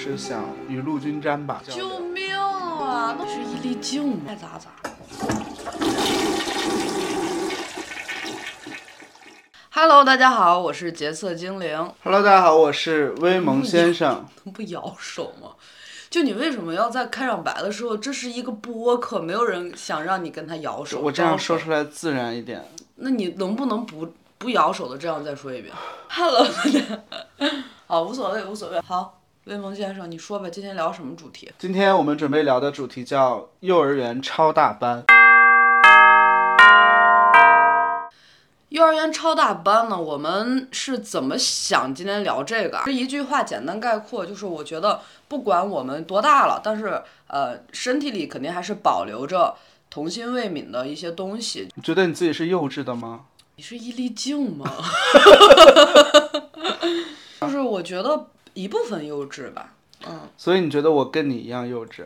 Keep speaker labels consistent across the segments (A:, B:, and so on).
A: 是想雨露均沾吧。
B: 救命啊！那是一粒镜，爱咋咋。Hello，大家好，我是洁色精灵。
A: Hello，大家好，我是威蒙先生。
B: 能不摇手吗？就你为什么要在开场白的时候，这是一个播客，没有人想让你跟他摇手。
A: 我这样说出来自然一点。
B: 那你能不能不不摇手的这样再说一遍？Hello，大家，好，无所谓，无所谓。好，威蒙先生，你说吧，今天聊什么主题？
A: 今天我们准备聊的主题叫幼儿园超大班。
B: 幼儿园超大班呢，我们是怎么想今天聊这个啊？这一句话简单概括，就是我觉得不管我们多大了，但是呃，身体里肯定还是保留着童心未泯的一些东西。
A: 你觉得你自己是幼稚的吗？
B: 你是一粒静吗？就是我觉得一部分幼稚吧，嗯，
A: 所以你觉得我跟你一样幼稚？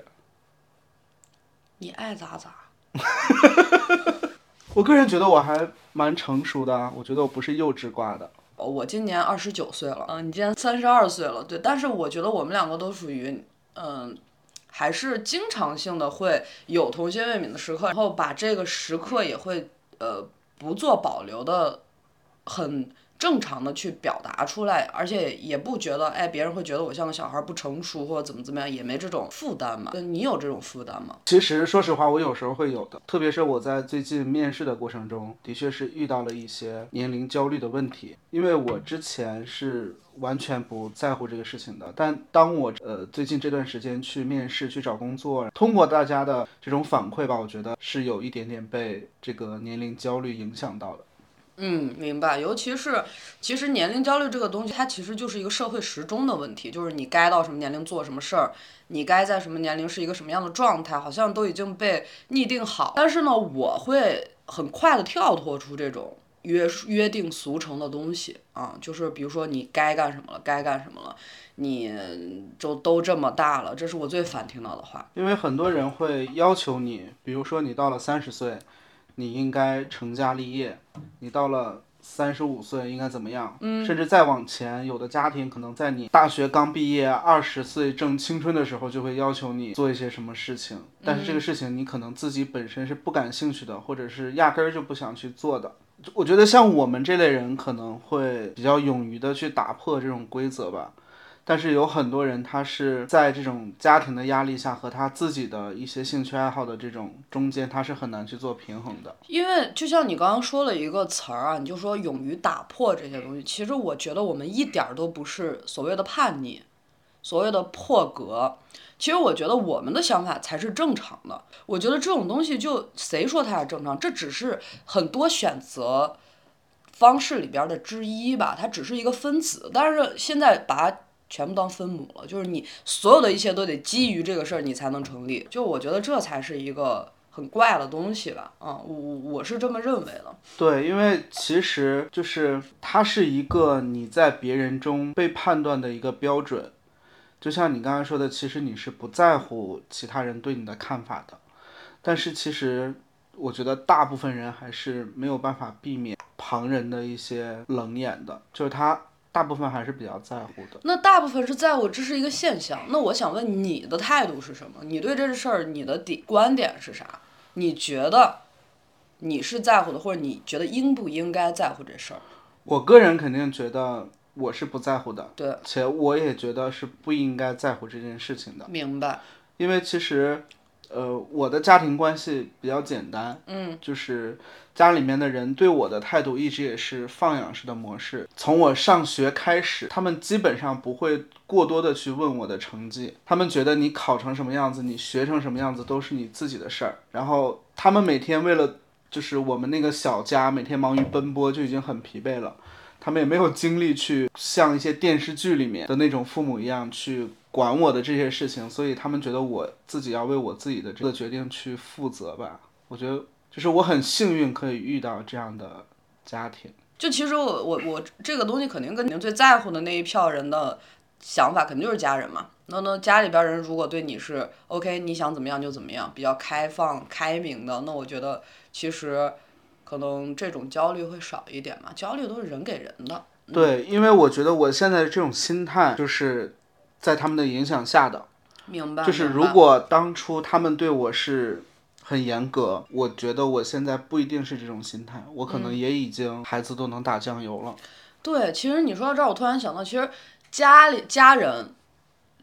B: 你爱咋咋。
A: 我个人觉得我还蛮成熟的啊，我觉得我不是幼稚挂的。
B: 哦我今年二十九岁了，嗯，你今年三十二岁了，对，但是我觉得我们两个都属于，嗯，还是经常性的会有童心未泯的时刻，然后把这个时刻也会呃不做保留的，很正常的去表达出来，而且也不觉得哎别人会觉得我像个小孩不成熟或者怎么怎么样，也没这种负担嘛。对你有这种负担吗？
A: 其实说实话，我有时候会有的，特别是我在最近面试的过程中，的确是遇到了一些年龄焦虑的问题。因为我之前是完全不在乎这个事情的，但当我呃最近这段时间去面试、去找工作，通过大家的这种反馈吧，我觉得是有一点点被这个年龄焦虑影响到的。
B: 嗯，明白。尤其是，其实年龄焦虑这个东西，它其实就是一个社会时钟的问题，就是你该到什么年龄做什么事儿，你该在什么年龄是一个什么样的状态，好像都已经被拟定好。但是呢，我会很快的跳脱出这种约约定俗成的东西啊，就是比如说你该干什么了，该干什么了，你就都这么大了，这是我最烦听到的话。
A: 因为很多人会要求你，比如说你到了三十岁，你应该成家立业；你到了三十五岁应该怎么样？嗯，甚至再往前，有的家庭可能在你大学刚毕业、二十岁正青春的时候，就会要求你做一些什么事情，但是这个事情你可能自己本身是不感兴趣的，或者是压根儿就不想去做的。我觉得像我们这类人可能会比较勇于的去打破这种规则吧。但是有很多人，他是在这种家庭的压力下和他自己的一些兴趣爱好的这种中间，他是很难去做平衡的。
B: 因为就像你刚刚说了一个词儿啊，你就说勇于打破这些东西。其实我觉得我们一点儿都不是所谓的叛逆，所谓的破格。其实我觉得我们的想法才是正常的。我觉得这种东西就谁说它是正常，这只是很多选择方式里边的之一吧，它只是一个分子。但是现在把全部当分母了，就是你所有的一切都得基于这个事儿你才能成立。就我觉得这才是一个很怪的东西吧，啊、我我我是这么认为的。
A: 对，因为其实就是它是一个你在别人中被判断的一个标准。就像你刚才说的，其实你是不在乎其他人对你的看法的，但是其实我觉得大部分人还是没有办法避免旁人的一些冷眼的，就是他大部分还是比较在乎的。
B: 那大部分是在乎，这是一个现象。那我想问你的态度是什么？你对这事儿你的底观点是啥？你觉得你是在乎的，或者你觉得应不应该在乎这事儿？
A: 我个人肯定觉得我是不在乎的，
B: 对，
A: 且我也觉得是不应该在乎这件事情的，
B: 明白。
A: 因为其实，呃，我的家庭关系比较简单，
B: 嗯，
A: 就是家里面的人对我的态度一直也是放养式的模式。从我上学开始，他们基本上不会过多的去问我的成绩，他们觉得你考成什么样子，你学成什么样子都是你自己的事儿。然后他们每天为了就是我们那个小家每天忙于奔波就已经很疲惫了，他们也没有精力去像一些电视剧里面的那种父母一样去管我的这些事情，所以他们觉得我自己要为我自己的这个决定去负责吧。我觉得就是我很幸运可以遇到这样的家庭。
B: 就其实我我我这个东西肯定跟您最在乎的那一票人的想法肯定就是家人嘛。那那家里边人如果对你是 OK，你想怎么样就怎么样，比较开放开明的，那我觉得其实可能这种焦虑会少一点嘛。焦虑都是人给人的。
A: 对，因为我觉得我现在这种心态就是在他们的影响下的。
B: 明白。
A: 就是如果当初他们对我是很严格，我觉得我现在不一定是这种心态，我可能也已经孩子都能打酱油了。
B: 对，其实你说到这儿，我突然想到，其实家里家人，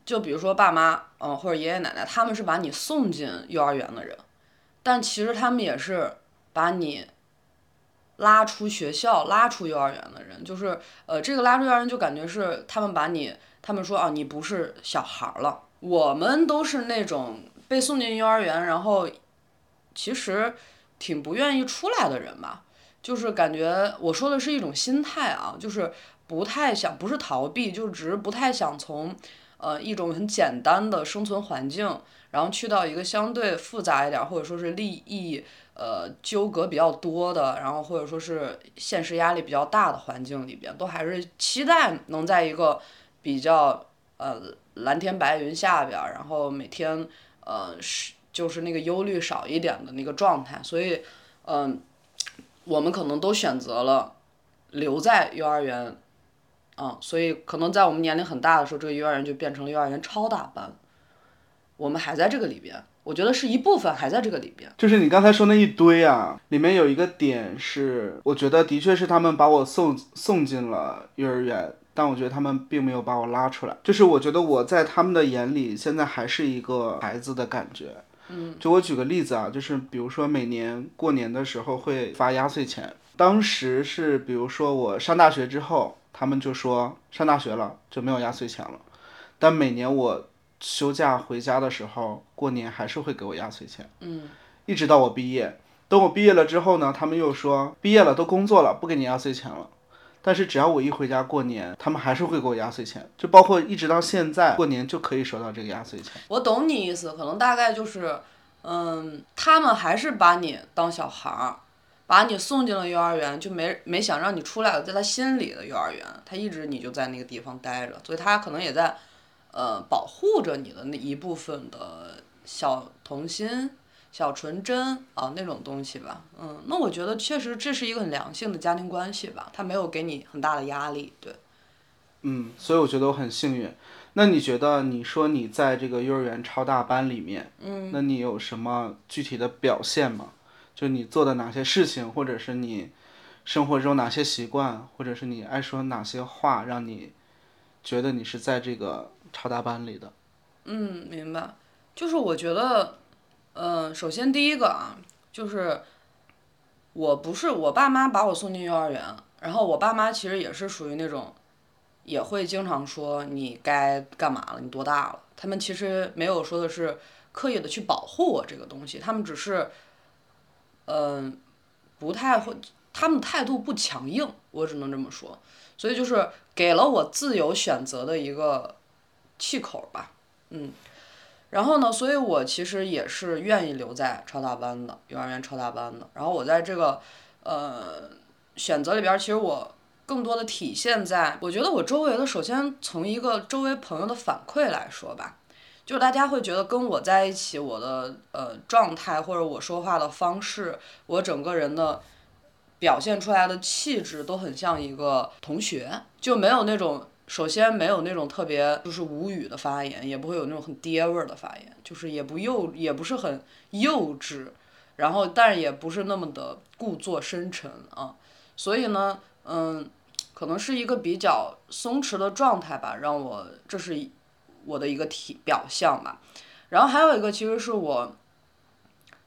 B: 就比如说爸妈，嗯，或者爷爷奶奶，他们是把你送进幼儿园的人，但其实他们也是把你拉出学校、拉出幼儿园的人。就是呃，这个拉出幼儿园，就感觉是他们把你，他们说啊，你不是小孩了。我们都是那种被送进幼儿园，然后其实挺不愿意出来的人吧。就是感觉我说的是一种心态啊，就是不太想，不是逃避，就只是不太想从呃一种很简单的生存环境，然后去到一个相对复杂一点，或者说是利益呃纠葛比较多的，然后或者说是现实压力比较大的环境里边，都还是期待能在一个比较呃蓝天白云下边，然后每天呃是就是那个忧虑少一点的那个状态，所以嗯。我们可能都选择了留在幼儿园，嗯，所以可能在我们年龄很大的时候，这个幼儿园就变成了幼儿园超大班。我们还在这个里边，我觉得是一部分还在这个里边。
A: 就是你刚才说那一堆啊，里面有一个点是，我觉得的确是他们把我送送进了幼儿园，但我觉得他们并没有把我拉出来。就是我觉得我在他们的眼里，现在还是一个孩子的感觉。嗯就我举个例子啊，就是比如说每年过年的时候会发压岁钱，当时是比如说我上大学之后，他们就说上大学了就没有压岁钱了，但每年我休假回家的时候，过年还是会给我压岁钱。
B: 嗯，
A: 一直到我毕业，等我毕业了之后呢，他们又说毕业了都工作了，不给你压岁钱了。但是只要我一回家过年，他们还是会给我压岁钱，就包括一直到现在过年就可以收到这个压岁钱。
B: 我懂你意思，可能大概就是，嗯，他们还是把你当小孩儿，把你送进了幼儿园，就没没想让你出来了，在他心里的幼儿园，他一直你就在那个地方待着，所以他可能也在，呃，保护着你的那一部分的小童心。小纯真啊，那种东西吧，嗯，那我觉得确实这是一个很良性的家庭关系吧，他没有给你很大的压力，对。
A: 嗯，所以我觉得我很幸运。那你觉得，你说你在这个幼儿园超大班里面，
B: 嗯，
A: 那你有什么具体的表现吗？就你做的哪些事情，或者是你生活中哪些习惯，或者是你爱说哪些话，让你觉得你是在这个超大班里的？
B: 嗯，明白。就是我觉得。嗯，首先第一个啊，就是我不是我爸妈把我送进幼儿园，然后我爸妈其实也是属于那种，也会经常说你该干嘛了，你多大了？他们其实没有说的是刻意的去保护我这个东西，他们只是，嗯，不太会，他们态度不强硬，我只能这么说，所以就是给了我自由选择的一个气口吧，嗯。然后呢，所以我其实也是愿意留在超大班的幼儿园超大班的。然后我在这个呃选择里边，其实我更多的体现在，我觉得我周围的，首先从一个周围朋友的反馈来说吧，就是大家会觉得跟我在一起，我的呃状态或者我说话的方式，我整个人的表现出来的气质都很像一个同学，就没有那种。首先没有那种特别就是无语的发言，也不会有那种很爹味儿的发言，就是也不幼也不是很幼稚，然后但也不是那么的故作深沉啊，所以呢，嗯，可能是一个比较松弛的状态吧，让我这是我的一个体表象吧，然后还有一个其实是我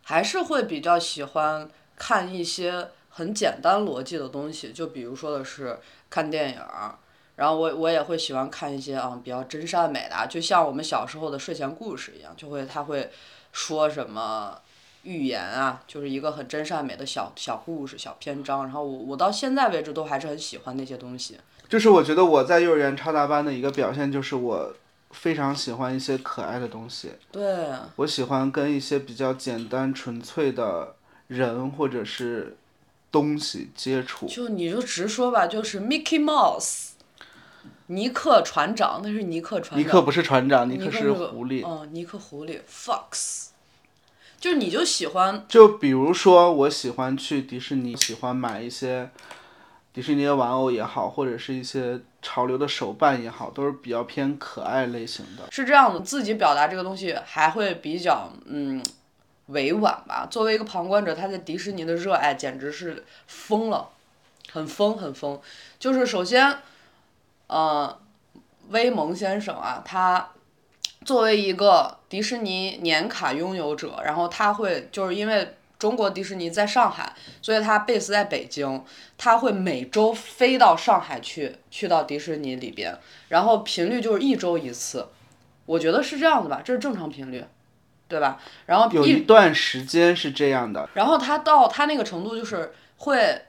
B: 还是会比较喜欢看一些很简单逻辑的东西，就比如说的是看电影儿。然后我我也会喜欢看一些啊比较真善美的，就像我们小时候的睡前故事一样，就会他会说什么寓言啊，就是一个很真善美的小小故事、小篇章。然后我我到现在为止都还是很喜欢那些东西。
A: 就是我觉得我在幼儿园超大班的一个表现，就是我非常喜欢一些可爱的东西。
B: 对。
A: 我喜欢跟一些比较简单纯粹的人或者是东西接触。
B: 就你就直说吧，就是 Mickey Mouse。尼克船长，那是尼克船长。
A: 尼克不是船长，尼
B: 克
A: 是狐狸。
B: 哦，尼克狐狸，Fox。就是你就喜欢。
A: 就比如说，我喜欢去迪士尼，喜欢买一些迪士尼的玩偶也好，或者是一些潮流的手办也好，都是比较偏可爱类型的。
B: 是这样的，自己表达这个东西还会比较嗯委婉吧。作为一个旁观者，他对迪士尼的热爱简直是疯了，很疯很疯。就是首先，呃，威蒙先生啊，他作为一个迪士尼年卡拥有者，然后他会就是因为。中国迪士尼在上海，所以他贝斯在北京，他会每周飞到上海去，去到迪士尼里边，然后频率就是一周一次，我觉得是这样的吧，这是正常频率，对吧？然后
A: 有一段时间是这样的。
B: 然后他到他那个程度就是会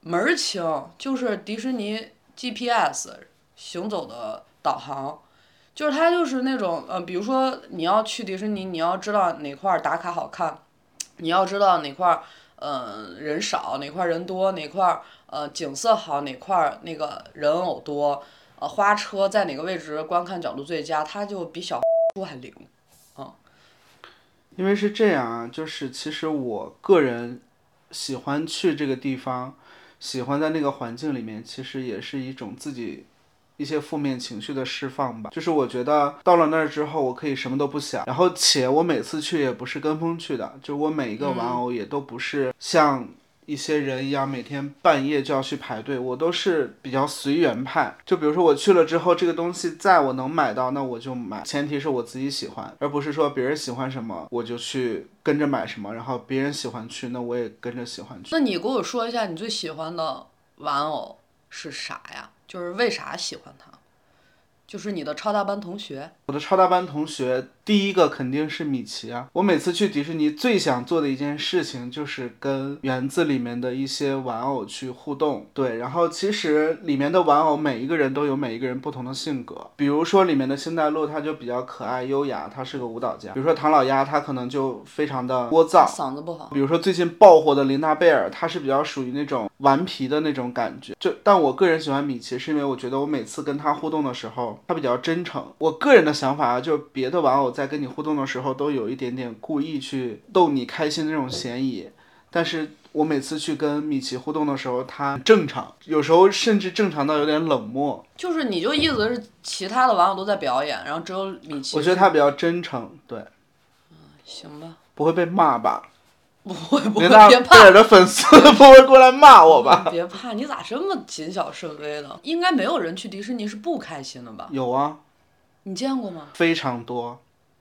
B: 门儿清，就是迪士尼 GPS 行走的导航，就是它就是那种呃，比如说你要去迪士尼，你要知道哪块打卡好看。你要知道哪块儿，呃，人少，哪块儿人多，哪块儿呃景色好，哪块儿那个人偶多，呃，花车在哪个位置观看角度最佳，它就比小 书还灵，嗯。
A: 因为是这样啊，就是其实我个人喜欢去这个地方，喜欢在那个环境里面，其实也是一种自己。一些负面情绪的释放吧，就是我觉得到了那儿之后，我可以什么都不想，然后且我每次去也不是跟风去的，就我每一个玩偶也都不是像一些人一样每天半夜就要去排队，我都是比较随缘派。就比如说我去了之后，这个东西在我能买到，那我就买，前提是我自己喜欢，而不是说别人喜欢什么我就去跟着买什么，然后别人喜欢去，那我也跟着喜欢去。
B: 那你给我说一下你最喜欢的玩偶是啥呀？就是为啥喜欢他？就是你的超大班同学。
A: 我的超大班同学。第一个肯定是米奇啊！我每次去迪士尼最想做的一件事情就是跟园子里面的一些玩偶去互动。对，然后其实里面的玩偶每一个人都有每一个人不同的性格。比如说里面的星黛露，她就比较可爱优雅，她是个舞蹈家。比如说唐老鸭，他可能就非常的聒噪，
B: 嗓子不好。
A: 比如说最近爆火的琳娜贝尔，她是比较属于那种顽皮的那种感觉。就但我个人喜欢米奇，是因为我觉得我每次跟他互动的时候，他比较真诚。我个人的想法啊，就是别的玩偶。在跟你互动的时候，都有一点点故意去逗你开心的那种嫌疑。但是我每次去跟米奇互动的时候，他正常，有时候甚至正常到有点冷漠。
B: 就是你就意思是其他的网友都在表演，然后只有米奇。
A: 我觉得他比较真诚，对。
B: 嗯，行吧。
A: 不会被骂吧？
B: 不会不会，别怕。贝
A: 尔的粉丝不会过来骂我吧？
B: 别怕，你咋这么谨小慎微的？应该没有人去迪士尼是不开心的吧？
A: 有啊。
B: 你见过吗？
A: 非常多。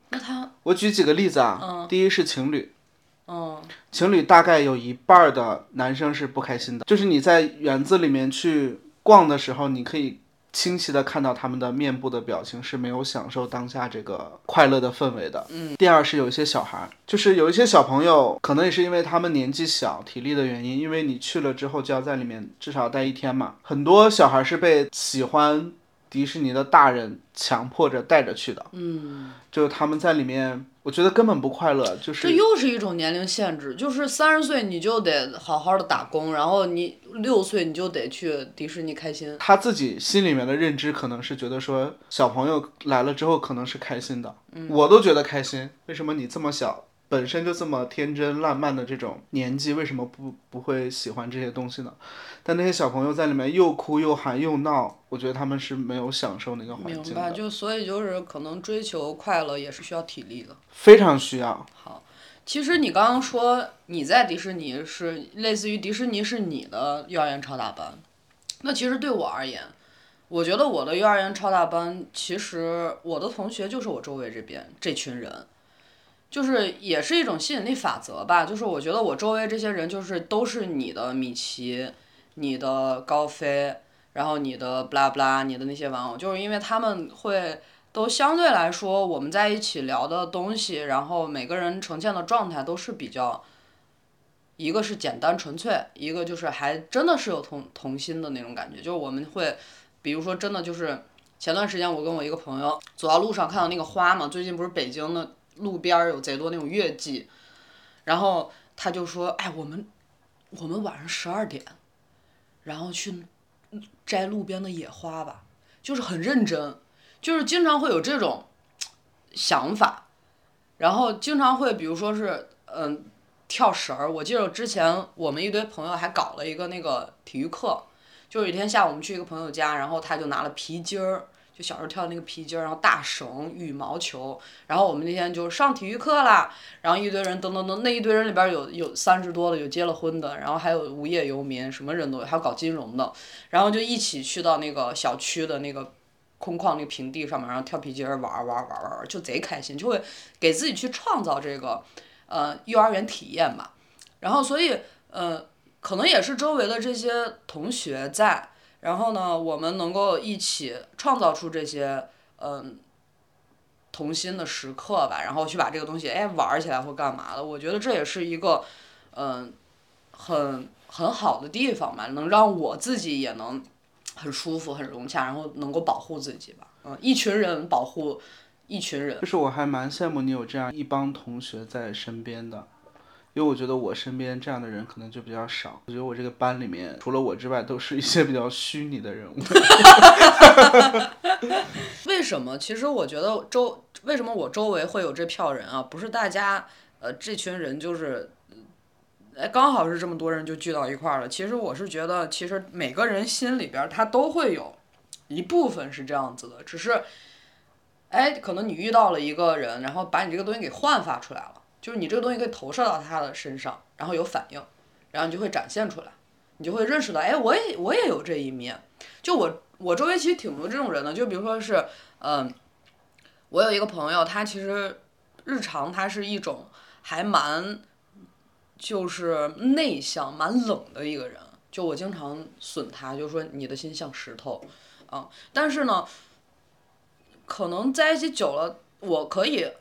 B: 那他，
A: 我举几个例子啊。第一是情侣。
B: 嗯。
A: 情侣大概有一半的男生是不开心的，就是你在园子里面去逛的时候，你可以清晰的看到他们的面部的表情是没有享受当下这个快乐的氛围的。
B: 嗯。
A: 第二是有一些小孩，就是有一些小朋友，可能也是因为他们年纪小、体力的原因，因为你去了之后就要在里面至少待一天嘛，很多小孩是被喜欢。迪士尼的大人强迫着带着去的，
B: 嗯，
A: 就是他们在里面，我觉得根本不快乐，就是
B: 这又是一种年龄限制，就是三十岁你就得好好的打工，然后你六岁你就得去迪士尼开心。
A: 他自己心里面的认知可能是觉得说小朋友来了之后可能是开心的，我都觉得开心，为什么你这么小？本身就这么天真烂漫的这种年纪，为什么不不会喜欢这些东西呢？但那些小朋友在里面又哭又喊又闹，我觉得他们是没有享受那个环境
B: 的。明白，就所以就是可能追求快乐也是需要体力的。
A: 非常需要。
B: 好，其实你刚刚说你在迪士尼是类似于迪士尼是你的幼儿园超大班，那其实对我而言，我觉得我的幼儿园超大班其实我的同学就是我周围这边这群人。就是也是一种吸引力法则吧，就是我觉得我周围这些人就是都是你的米奇，你的高飞，然后你的布拉布拉，你的那些玩偶，就是因为他们会都相对来说我们在一起聊的东西，然后每个人呈现的状态都是比较，一个是简单纯粹，一个就是还真的是有同同心的那种感觉，就是我们会，比如说真的就是前段时间我跟我一个朋友走到路上看到那个花嘛，最近不是北京的。路边有贼多那种月季，然后他就说：“哎，我们我们晚上十二点，然后去摘路边的野花吧。”就是很认真，就是经常会有这种想法，然后经常会比如说是嗯跳绳儿。我记得之前我们一堆朋友还搞了一个那个体育课，就有一天下午我们去一个朋友家，然后他就拿了皮筋儿，就小时候跳的那个皮筋儿，然后大绳、羽毛球，然后我们那天就上体育课啦，然后一堆人噔噔噔，那一堆人里边有有三十多的，有结了婚的，然后还有无业游民，什么人都有，还有搞金融的，然后就一起去到那个小区的那个空旷那个平地上面，然后跳皮筋儿玩玩玩玩玩，就贼开心，就会给自己去创造这个呃幼儿园体验吧。然后所以呃，可能也是周围的这些同学在，然后呢，我们能够一起创造出这些嗯、童心的时刻吧，然后去把这个东西哎玩起来或干嘛的，我觉得这也是一个嗯、很很好的地方吧，能让我自己也能很舒服、很融洽，然后能够保护自己吧。嗯，一群人保护一群人。
A: 就是我还蛮羡慕你有这样一帮同学在身边的，因为我觉得我身边这样的人可能就比较少。我觉得我这个班里面除了我之外，都是一些比较虚拟的人物。
B: 为什么？其实我觉得周为什么我周围会有这票人啊？不是大家呃这群人就是，哎刚好是这么多人就聚到一块儿了。其实我是觉得，其实每个人心里边他都会有一部分是这样子的，只是，哎可能你遇到了一个人，然后把你这个东西给焕发出来了，就是你这个东西可以投射到他的身上，然后有反应，然后你就会展现出来，你就会认识到，哎我也我也有这一面。就我我周围其实挺多这种人的，就比如说是，嗯、我有一个朋友，他其实日常他是一种还蛮就是内向、蛮冷的一个人。就我经常损他，就说你的心像石头，啊，但是呢，可能在一起久了，我可以，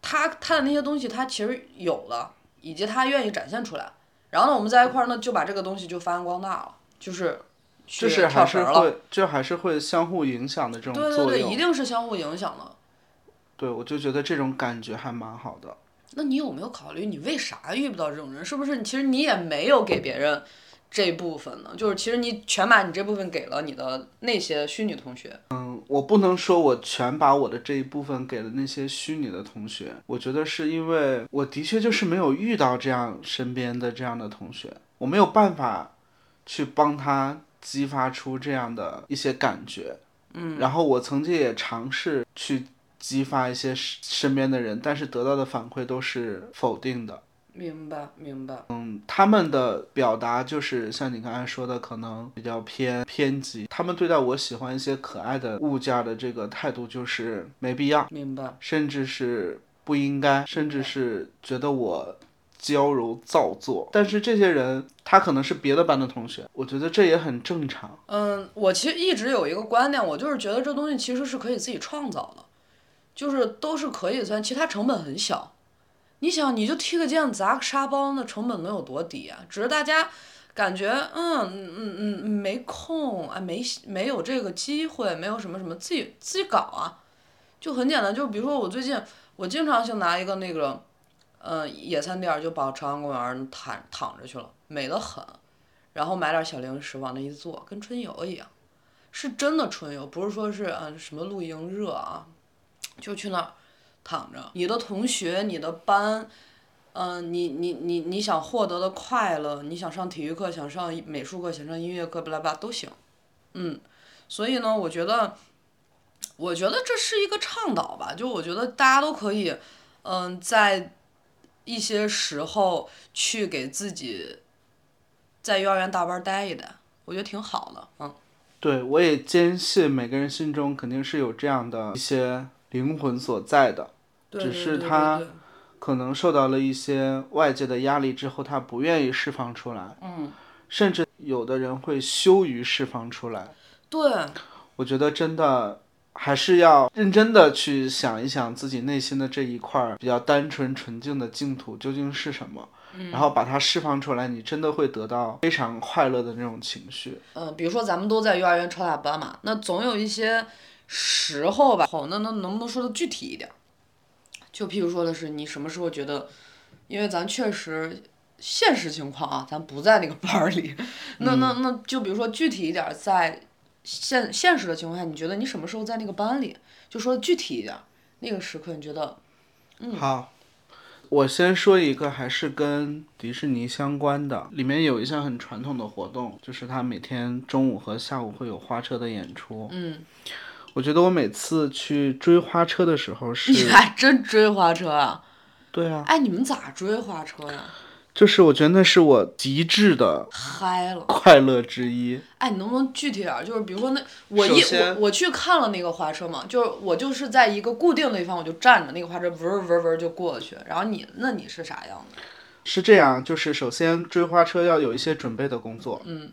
B: 他他的那些东西他其实有了，以及他愿意展现出来。然后呢，我们在一块儿呢，就把这个东西就发扬光大了，就是
A: 就是还是。会，就还是会相互影响的这种
B: 对对对，一定是相互影响的。
A: 对，我就觉得这种感觉还蛮好的。
B: 那你有没有考虑，你为啥遇不到这种人？是不是其实你也没有给别人这部分呢？就是其实你全把你这部分给了你的那些虚拟同学。
A: 嗯，我不能说我全把我的这一部分给了那些虚拟的同学，我觉得是因为我的确就是没有遇到这样身边的这样的同学，我没有办法去帮他激发出这样的一些感觉。嗯，然后我曾经也尝试去激发一些身身边的人，但是得到的反馈都是否定的。
B: 明白，明白。
A: 嗯，他们的表达就是像你刚才说的，可能比较偏偏激。他们对待我喜欢一些可爱的物件的这个态度就是没必要，
B: 明白。
A: 甚至是不应该，甚至是觉得我娇柔造作。但是这些人，他可能是别的班的同学，我觉得这也很正常。
B: 嗯，我其实一直有一个观念，我就是觉得这东西其实是可以自己创造的，就是都是可以算，其实它成本很小。你想，你就踢个毽砸个沙包，那成本能有多低啊？只是大家感觉，嗯嗯嗯嗯，没空啊，没没有这个机会，没有什么什么，自己自己搞啊，就很简单。就比如说我最近，我经常性拿一个那个，嗯，野餐垫就跑朝阳公园躺躺着去了，美得很。然后买点小零食往那一坐，跟春游一样，是真的春游，不是说是嗯什么露营热啊，就去那儿躺着。你的同学、你的班，嗯、你你你你想获得的快乐，你想上体育课、想上美术课、想上音乐课，巴拉巴都行，嗯，所以呢，我觉得，我觉得这是一个倡导吧，就我觉得大家都可以，嗯、在一些时候去给自己在幼儿园大班待一待，我觉得挺好的，嗯。
A: 对，我也坚信每个人心中肯定是有这样的一些灵魂所在的。只
B: 对对对
A: 是他可能受到了一些外界的压力之后，他不愿意释放出来，
B: 嗯，
A: 甚至有的人会羞于释放出来。
B: 对，
A: 我觉得真的还是要认真的去想一想自己内心的这一块儿比较单纯纯净的净土究竟是什么，然后把它释放出来，你真的会得到非常快乐的那种情绪。
B: 嗯，比如说咱们都在幼儿园超大班嘛，那总有一些时候吧，好，那那能不能说的具体一点儿？就譬如说的是，你什么时候觉得，因为咱确实现实情况啊，咱不在那个班儿里，那那那就比如说具体一点儿，在现现实的情况下，你觉得你什么时候在那个班里？就说具体一点儿，那个时刻你觉得，嗯
A: 好，我先说一个，还是跟迪士尼相关的，里面有一项很传统的活动，就是它每天中午和下午会有花车的演出。
B: 嗯，
A: 我觉得我每次去追花车的时候 是，
B: 你还真追花车啊？
A: 对啊，
B: 哎，你们咋追花车呀？
A: 就是我觉得那是我极致的
B: 嗨了！
A: 快乐之一。
B: 哎，你能不能具体点儿？就是比如说那我一我我去看了那个花车嘛，就是我就是在一个固定的地方，我就站着，那个花车嗡儿嗡儿嗡儿就过去。然后你那你是啥样的？
A: 是这样，就是首先追花车要有一些准备的工作。
B: 嗯，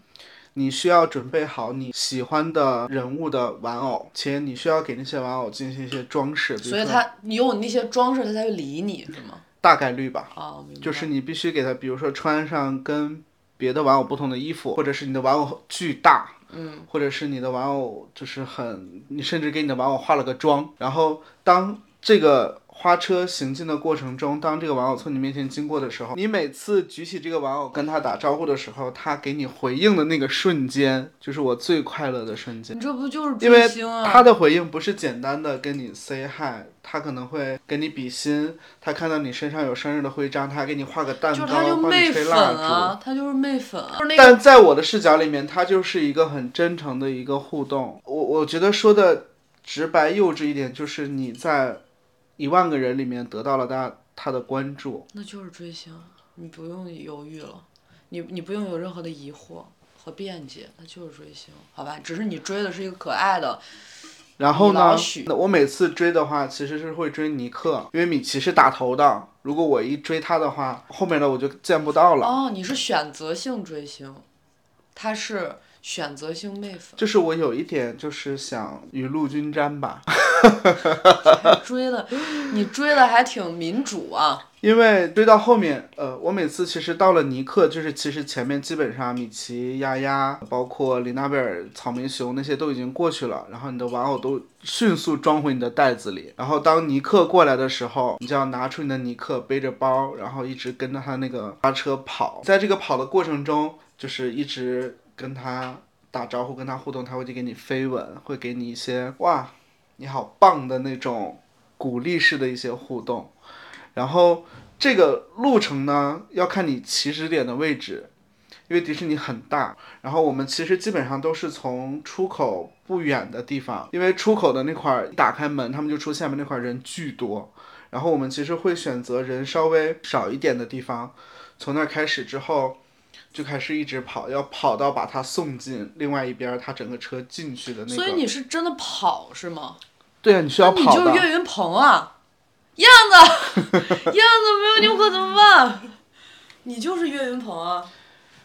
A: 你需要准备好你喜欢的人物的玩偶，且你需要给那些玩偶进行一些装饰，
B: 所以他你有那些装饰，他才会理你是吗？
A: 大概率吧。
B: 哦。
A: 就是你必须给他，比如说穿上跟别的玩偶不同的衣服，或者是你的玩偶巨大，
B: 嗯，
A: 或者是你的玩偶就是很，你甚至给你的玩偶化了个妆，然后当这个花车行进的过程中，当这个玩偶从你面前经过的时候，你每次举起这个玩偶跟他打招呼的时候，他给你回应的那个瞬间，就是我最快乐的瞬间。
B: 你这不就是
A: 因为
B: 追星啊？
A: 他的回应不是简单的跟你 say hi，他可能会给你比心，他看到你身上有生日的徽章，他还给你画个蛋糕，帮你
B: 媚粉
A: 吹蜡烛。
B: 啊，他就是媚粉啊。就是那个
A: 但在我的视角里面，他就是一个很真诚的一个互动。我我觉得说的直白幼稚一点，就是你在一万个人里面得到了大家他的关注。
B: 那就是追星，你不用犹豫了，你你不用有任何的疑惑和辩解，那就是追星，好吧？只是你追的是一个可爱的，
A: 然后呢那我每次追的话，其实是会追尼克，因为米奇是打头的。如果我一追他的话，后面的我就见不到了。
B: 哦，你是选择性追星，他是选择性媚粉，
A: 就是我有一点就是想雨露均沾吧，
B: 还追了，你追的还挺民主啊。
A: 因为追到后面，呃，我每次其实到了尼克，就是其实前面基本上米奇、丫丫，包括林娜贝尔、草莓熊那些都已经过去了，然后你的玩偶都迅速装回你的袋子里，然后当尼克过来的时候，你就要拿出你的尼克，背着包，然后一直跟着他那个花车跑，在这个跑的过程中，就是一直跟他打招呼，跟他互动，他会去给你飞吻，会给你一些哇，你好棒的那种鼓励式的一些互动。然后这个路程呢，要看你起始点的位置，因为迪士尼很大。然后我们其实基本上都是从出口不远的地方，因为出口的那块儿一打开门，他们就出现门那块人巨多。然后我们其实会选择人稍微少一点的地方，从那儿开始之后，就开始一直跑，要跑到把他送进另外一边儿，它整个车进去的那个。
B: 所以你是真的跑是吗？
A: 对啊，你需要跑你。
B: 就是岳云鹏啊，燕子，燕子没有你我可怎么办？你就是岳云鹏啊，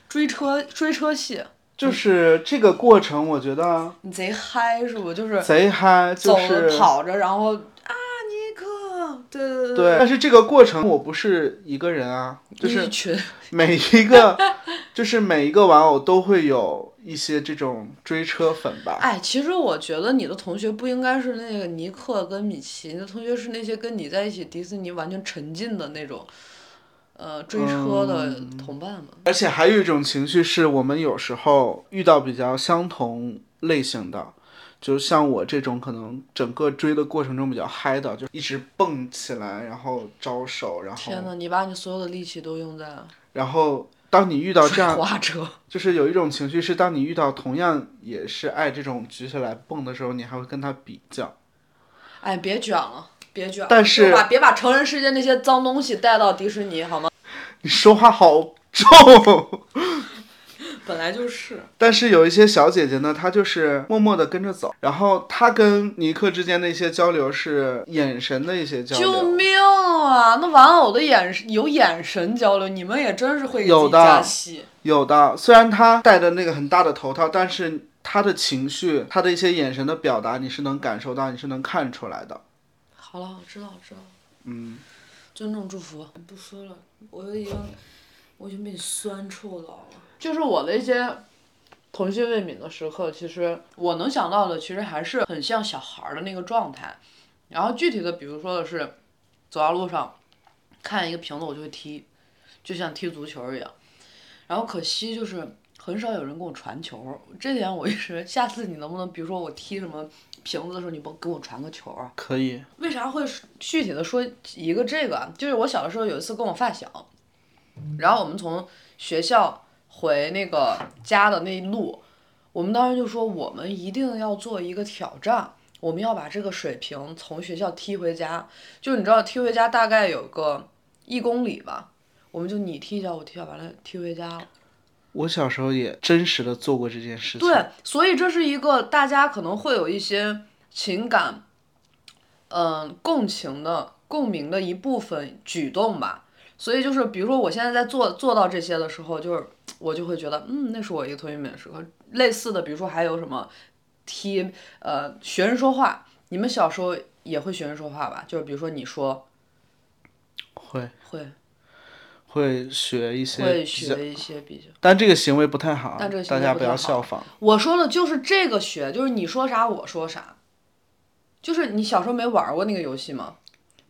B: 追车追车戏，
A: 就是这个过程，我觉得
B: 你贼嗨是不？就是
A: 贼嗨，就是
B: 着跑着，然后对对对
A: 对，但是这个过程我不是一个人啊，就是
B: 群
A: 每一个，就是每一个玩偶都会有一些这种追车粉吧。
B: 哎，其实我觉得你的同学不应该是那个尼克跟米奇，你的同学是那些跟你在一起迪士尼完全沉浸的那种，呃，追车的
A: 嗯
B: 同伴们。
A: 而且还有一种情绪是我们有时候遇到比较相同类型的，就像我这种可能整个追的过程中比较嗨的，就一直蹦起来，然后招手，然后
B: 天呐，你把你所有的力气都用在了
A: 然后当你遇到这样。就是有一种情绪是，当你遇到同样也是爱这种举起来蹦的时候，你还会跟他比较。
B: 哎，别卷了，别卷了。
A: 但是
B: 别把成人世界那些脏东西带到迪士尼好吗？
A: 你说话好重。
B: 本来就是。
A: 但是有一些小姐姐呢，她就是默默的跟着走，然后她跟尼克之间的一些交流是眼神的一些交流。
B: 救命啊！那玩偶的眼神有眼神交流，你们也真是会
A: 有的
B: 加戏。
A: 有的，虽然她戴着那个很大的头套，但是她的情绪，她的一些眼神的表达，你是能感受到，你是能看出来的。
B: 好了，我知道，我知道。
A: 嗯，
B: 尊重祝福。不说了，我已经，我已经被你酸臭到了。就是我的一些童心未泯的时刻，其实我能想到的，其实还是很像小孩儿的那个状态。然后具体的，比如说的是，走到路上，看一个瓶子我就会踢，就像踢足球一样。然后可惜就是很少有人给我传球，这点我一直，下次你能不能，比如说我踢什么瓶子的时候，你不给我传个球啊？
A: 可以。
B: 为啥会具体的说一个这个啊？就是我小的时候有一次跟我发小，然后我们从学校回那个家的那一路，我们当时就说我们一定要做一个挑战，我们要把这个水平从学校踢回家。就你知道踢回家大概有个一公里吧，我们就你踢一脚我踢一脚，把它踢回家了。
A: 我小时候也真实的做过这件事情。
B: 对，所以这是一个大家可能会有一些情感，嗯、共情的共鸣的一部分举动吧。所以就是，比如说我现在在做做到这些的时候，就是我就会觉得，嗯，那是我一个同学面的时刻。类似的，比如说还有什么踢呃学人说话，你们小时候也会学人说话吧？就是比如说你说
A: 会
B: 会
A: 会学一些
B: 会，学一些比较。
A: 但这个行为不太好，
B: 但这个行为
A: 大家不要效仿。
B: 我说的就是这个学，就是你说啥我说啥，就是你小时候没玩过那个游戏吗？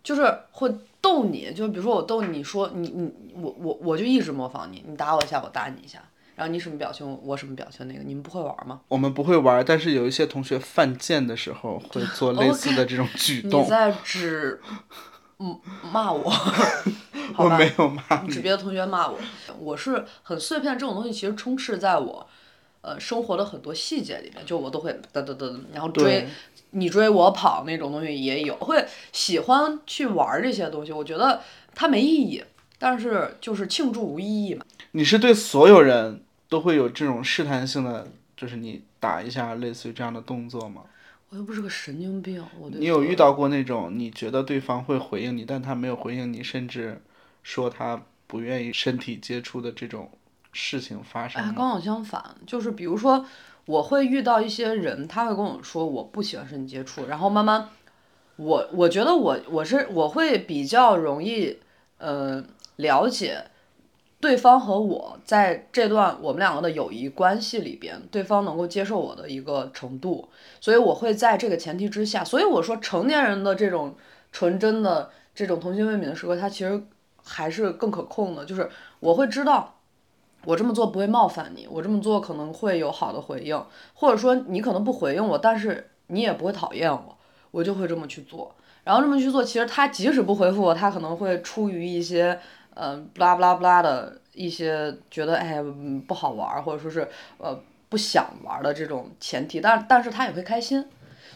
B: 就是会逗你，就比如说我逗你，说你你我我我就一直模仿你，你打我一下我打你一下，然后你什么表情我什么表情，那个你们不会玩吗？
A: 我们不会玩，但是有一些同学犯贱的时候会做类似的这种举 动。
B: 你在指嗯骂我？
A: 我没有骂你，
B: 指别的同学骂我，我是很碎片这种东西，其实充斥在我呃生活的很多细节里面，就我都会噔噔噔，然后追
A: 对
B: 你追我跑那种东西也有，会喜欢去玩儿这些东西，我觉得它没意义，但是就是庆祝无意义嘛。
A: 你是对所有人都会有这种试探性的，就是你打一下类似于这样的动作吗？
B: 我又不是个神经病，我对
A: 你有遇到过那种你觉得对方会回应你，但他没有回应你，甚至说他不愿意身体接触的这种事情发生
B: 哎，刚好相反，就是比如说，我会遇到一些人，他会跟我说我不喜欢身体接触，然后慢慢，我我觉得我我是我会比较容易，呃，了解对方和我在这段我们两个的友谊关系里边，对方能够接受我的一个程度，所以我会在这个前提之下，所以我说成年人的这种纯真的这种童心未泯的时刻，他其实还是更可控的，就是我会知道。我这么做不会冒犯你，我这么做可能会有好的回应，或者说你可能不回应我，但是你也不会讨厌我，我就会这么去做。然后这么去做，其实他即使不回复我，他可能会出于一些嗯、呃、不拉不拉不拉的一些觉得哎不好玩，或者说是呃不想玩的这种前提，但但是他也会开心，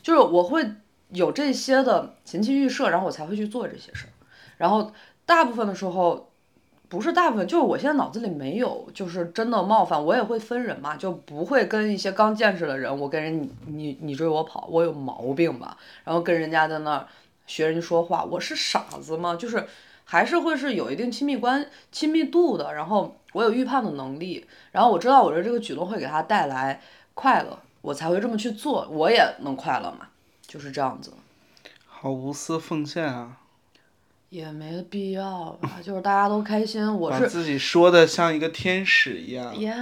B: 就是我会有这些的前期预设，然后我才会去做这些事儿。然后大部分的时候。不是大部分，就是我现在脑子里没有，就是真的冒犯，我也会分人嘛，就不会跟一些刚见识的人，我跟人你你你追我跑，我有毛病吧？然后跟人家在那儿学人家说话，我是傻子吗？就是还是会是有一定亲密关亲密度的，然后我有预判的能力，然后我知道我的这个举动会给他带来快乐，我才会这么去做，我也能快乐嘛，就是这样子。
A: 好无私奉献啊！
B: 也没必要吧，就是大家都开心，我是
A: 把
B: 是
A: 自己说的像一个天使一样。
B: 呀。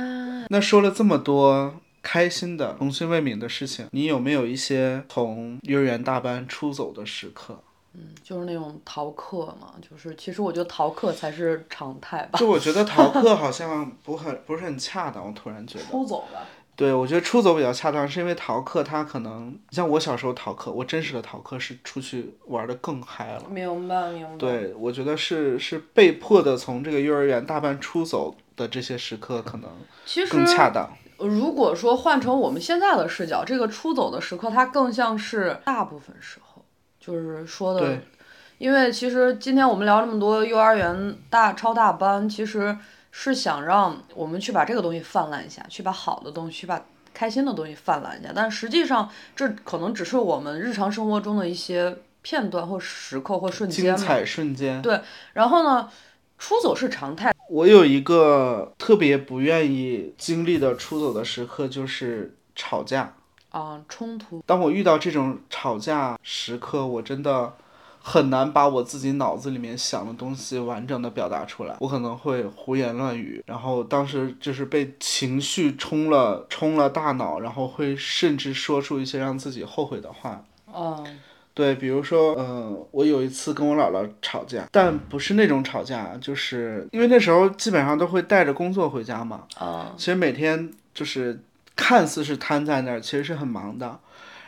A: 那说了这么多开心的、童心未泯的事情，你有没有一些从幼儿园大班出走的时刻？
B: 嗯就是那种逃课嘛，就是其实我觉得逃课才是常态吧。
A: 就我觉得逃课 好像不很不是很恰当，我突然觉得。
B: 出走吧。
A: 对，我觉得出走比较恰当，是因为逃课它可能像我小时候逃课，我真实的逃课是出去玩的更嗨了。
B: 明白明白。
A: 对，我觉得是是被迫的从这个幼儿园大班出走的这些时刻，可能更恰当。
B: 如果说换成我们现在的视角，这个出走的时刻，它更像是大部分时候，就是说的
A: 对。
B: 因为其实今天我们聊这么多幼儿园大超大班，其实是想让我们去把这个东西泛滥一下，去把好的东西，去把开心的东西泛滥一下。但实际上，这可能只是我们日常生活中的一些片段或时刻或瞬间嘛。
A: 精彩瞬间。
B: 对，然后呢，出走是常态。
A: 我有一个特别不愿意经历的出走的时刻，就是吵架。
B: 啊，冲突。
A: 当我遇到这种吵架时刻，我真的很难把我自己脑子里面想的东西完整的表达出来，我可能会胡言乱语，然后当时就是被情绪冲了冲了大脑，然后会甚至说出一些让自己后悔的话。
B: 嗯。
A: 对，比如说，嗯、我有一次跟我姥姥吵架，但不是那种吵架，就是因为那时候基本上都会带着工作回家嘛，
B: 啊。
A: 其实每天就是看似是瘫在那儿，其实是很忙的。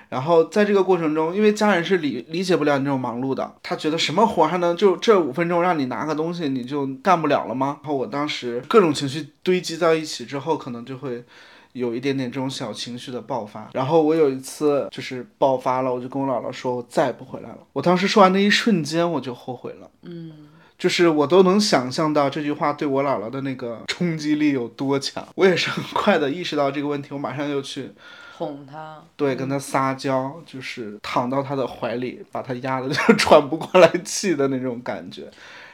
A: 然后在这个过程中，因为家人是理理解不了你这种忙碌的，他觉得什么活还能就这五分钟让你拿个东西你就干不了了吗？然后我当时各种情绪堆积到一起之后，可能就会有一点点这种小情绪的爆发。然后我有一次就是爆发了，我就跟我姥姥说，我再也不回来了。我当时说完那一瞬间，我就后悔了。嗯。就是我都能想象到这句话对我姥姥的那个冲击力有多强。我也是很快的意识到这个问题，我马上就去。
B: 哄他，
A: 对，跟他撒娇，就是躺到他的怀里，把他压的就 喘不过来气的那种感觉，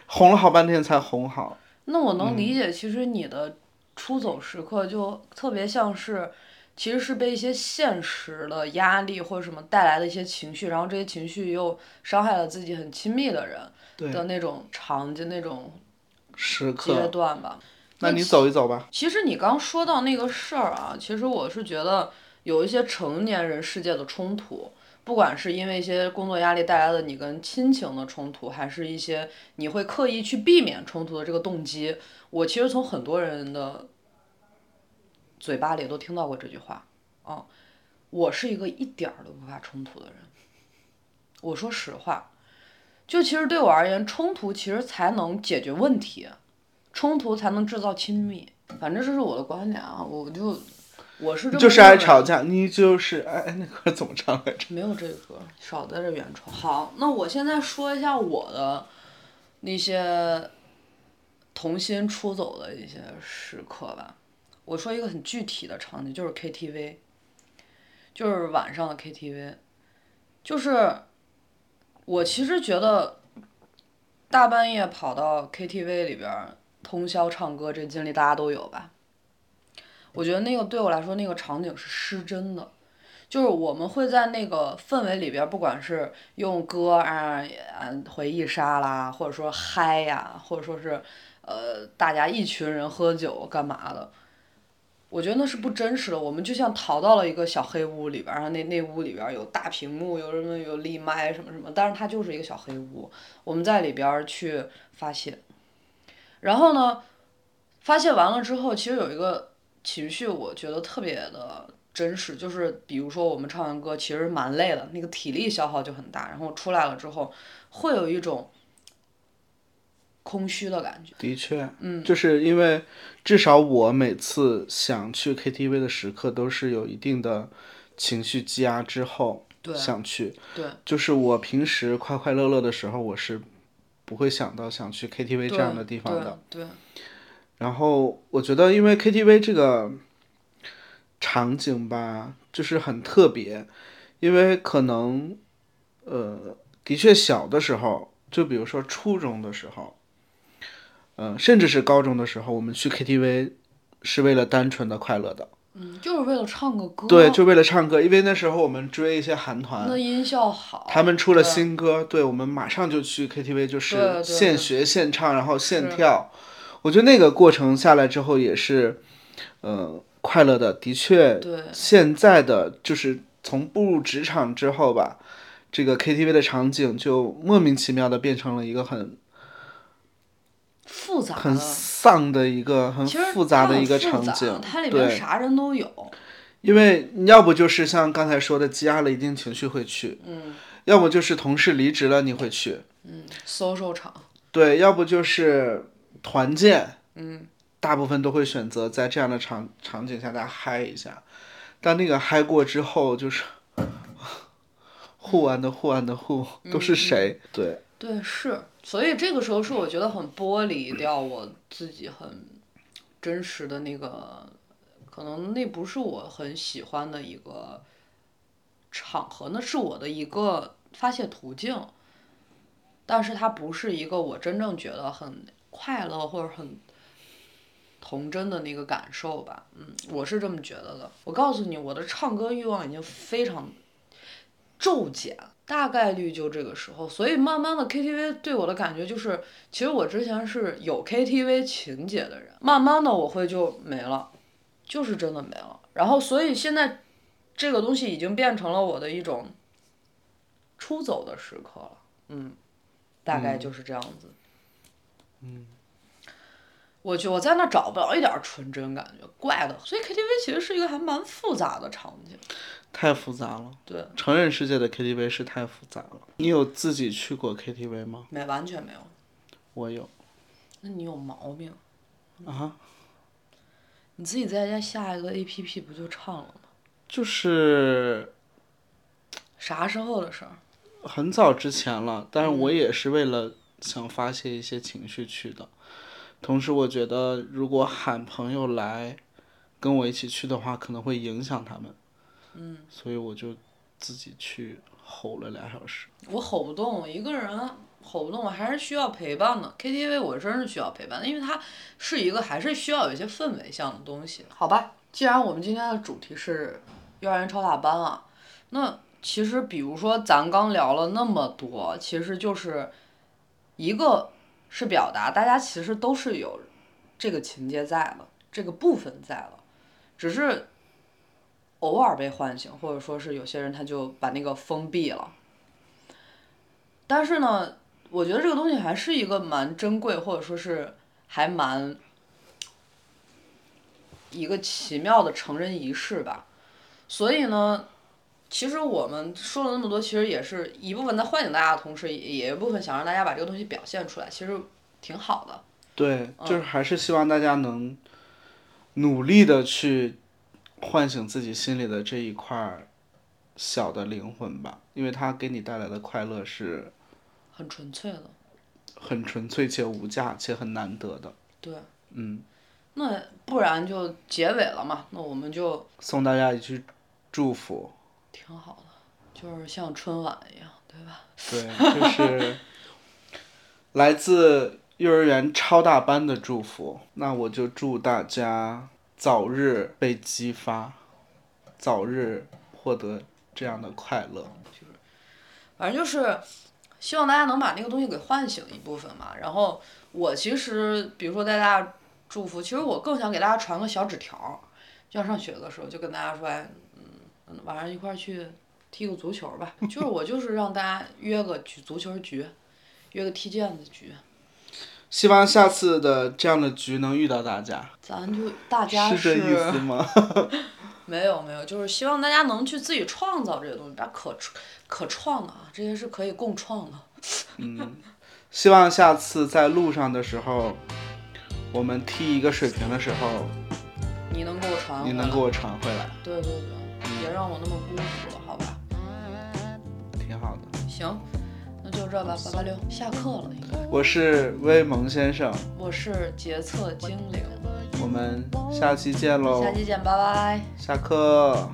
A: 哄了好半天才哄好。
B: 那我能理解，其实你的出走时刻就特别像是，其实是被一些现实的压力或者什么带来的一些情绪，然后这些情绪又伤害了自己很亲密的人的那种场景、那种
A: 时刻
B: 阶段吧。
A: 那你走一走吧。
B: 其实你刚说到那个事儿啊，其实我是觉得。有一些成年人世界的冲突，不管是因为一些工作压力带来的你跟亲情的冲突，还是一些你会刻意去避免冲突的这个动机，我其实从很多人的嘴巴里都听到过这句话。啊，我是一个一点儿都不怕冲突的人。我说实话，就其实对我而言，冲突其实才能解决问题，冲突才能制造亲密。反正这是我的观点啊，我就。我是
A: 就是爱吵架，你就是哎，那歌怎么唱来着？
B: 没有这个歌，少在这原创。好，那我现在说一下我的那些童心出走的一些时刻吧。我说一个很具体的场景，就是 KTV，就是晚上的 KTV，就是我其实觉得大半夜跑到 KTV 里边通宵唱歌，这经历大家都有吧？我觉得那个对我来说，那个场景是失真的，就是我们会在那个氛围里边，不管是用歌啊，回忆杀啦，或者说嗨呀，或者说是，呃，大家一群人喝酒干嘛的，我觉得那是不真实的。我们就像逃到了一个小黑屋里边，然后那那屋里边有大屏幕，有什么有立麦什么什么，但是它就是一个小黑屋，我们在里边去发泄，然后呢，发泄完了之后，其实有一个。情绪我觉得特别的真实，就是比如说我们唱完歌其实蛮累的，那个体力消耗就很大，然后出来了之后会有一种空虚的感觉。
A: 的确，
B: 嗯，
A: 就是因为至少我每次想去 KTV 的时刻都是有一定的情绪积压之后想去，
B: 对，
A: 就是我平时快快乐乐的时候我是不会想到想去 KTV 这样的地方的，
B: 对。
A: 然后我觉得，因为 KTV 这个场景吧，就是很特别，因为可能，呃，的确小的时候，就比如说初中的时候，嗯，甚至是高中的时候，我们去 KTV 是为了单纯的快乐的，
B: 嗯，就是为了唱个歌，
A: 对，就为了唱歌，因为那时候我们追一些韩团，
B: 那音效好，
A: 他们出了新歌，对我们马上就去 KTV，就是现学现唱，然后现跳。我觉得那个过程下来之后也是，呃，快乐的。的确，现在的就是从步入职场之后吧，这个 KTV 的场景就莫名其妙的变成了一个很
B: 复杂、
A: 很丧的一个很复杂的一个场景。
B: 它里面啥人都有。
A: 因为要不就是像刚才说的积压了一定情绪会去，
B: 嗯，
A: 要不就是同事离职了你会去，
B: 嗯，social 场。
A: 对，要不就是。团建，
B: 嗯，
A: 大部分都会选择在这样的场场景下大家嗨一下，但那个嗨过之后，就是 护完的护完的护都是谁？对
B: 对是，所以这个时候是我觉得很剥离掉我自己很真实的那个，可能那不是我很喜欢的一个场合，那是我的一个发泄途径，但是它不是一个我真正觉得很。快乐或者很童真的那个感受吧，嗯，我是这么觉得的。我告诉你，我的唱歌欲望已经非常骤减，大概率就这个时候。所以慢慢的，KTV 对我的感觉就是，其实我之前是有 KTV 情节的人，慢慢的我会就没了，就是真的没了。然后，所以现在这个东西已经变成了我的一种出走的时刻了，嗯，大概就是这样子。
A: 嗯，
B: 我就我在那儿找不了一点儿纯真感觉，怪的。所以 KTV 其实是一个还蛮复杂的场景。
A: 太复杂了。
B: 对，
A: 成人世界的 KTV 是太复杂了。你有自己去过 KTV 吗？
B: 没完全没有。
A: 我有。
B: 那你有毛病。
A: 啊？
B: 你自己在家下一个 APP 不就唱了吗？
A: 就是。
B: 啥时候的事儿？
A: 很早之前了，但是我也是为了想发泄一些情绪去的。同时，我觉得如果喊朋友来跟我一起去的话，可能会影响他们。
B: 嗯。
A: 所以我就自己去吼了俩小时。
B: 我吼不动，我一个人吼不动，我还是需要陪伴的。KTV 我真是需要陪伴的，因为它是一个还是需要有一些氛围像的东西。好吧，既然我们今天的主题是幼儿园超大班啊，那。其实，比如说，咱刚聊了那么多，其实就是一个是表达，大家其实都是有这个情节在的，这个部分在了，只是偶尔被唤醒，或者说是有些人他就把那个封闭了。但是呢，我觉得这个东西还是一个蛮珍贵，或者说是还蛮一个奇妙的成人仪式吧。所以呢。其实我们说了那么多，其实也是一部分在唤醒大家的同时，也有一部分想让大家把这个东西表现出来，其实挺好的。
A: 对，就是还是希望大家能努力的去唤醒自己心里的这一块小的灵魂吧，因为它给你带来的快乐是
B: 很纯粹的，
A: 很纯粹且无价且很难得的。
B: 对，
A: 嗯。
B: 那不然就结尾了嘛？那我们就
A: 送大家一句祝福。
B: 挺好的，就是像春晚一样，对吧？
A: 对，就是 来自幼儿园超大班的祝福。那我就祝大家早日被激发，早日获得这样的快乐。
B: 就是，反正就是希望大家能把那个东西给唤醒一部分嘛。然后我其实，比如说大家祝福，其实我更想给大家传个小纸条，就像上学的时候，就跟大家说。晚上一块儿去踢个足球吧，就是我就是让大家约个局足球局，约个踢毽子局。
A: 希望下次的这样的局能遇到大家。
B: 咱就大家
A: 是。这意思吗？
B: 没有没有，就是希望大家能去自己创造这些东西，把可可创的啊，这些是可以共创的。
A: 嗯，希望下次在路上的时候，我们踢一个水平的时候，
B: 你能给我传。
A: 你能给我传回来。
B: 对对对。别让我那么孤独了，好吧？
A: 挺好的。
B: 行，那就这吧，八八六，下课了。
A: 我是威蒙先生，
B: 我是决策精灵，
A: 我们下期见喽！
B: 下期见，拜拜。
A: 下课。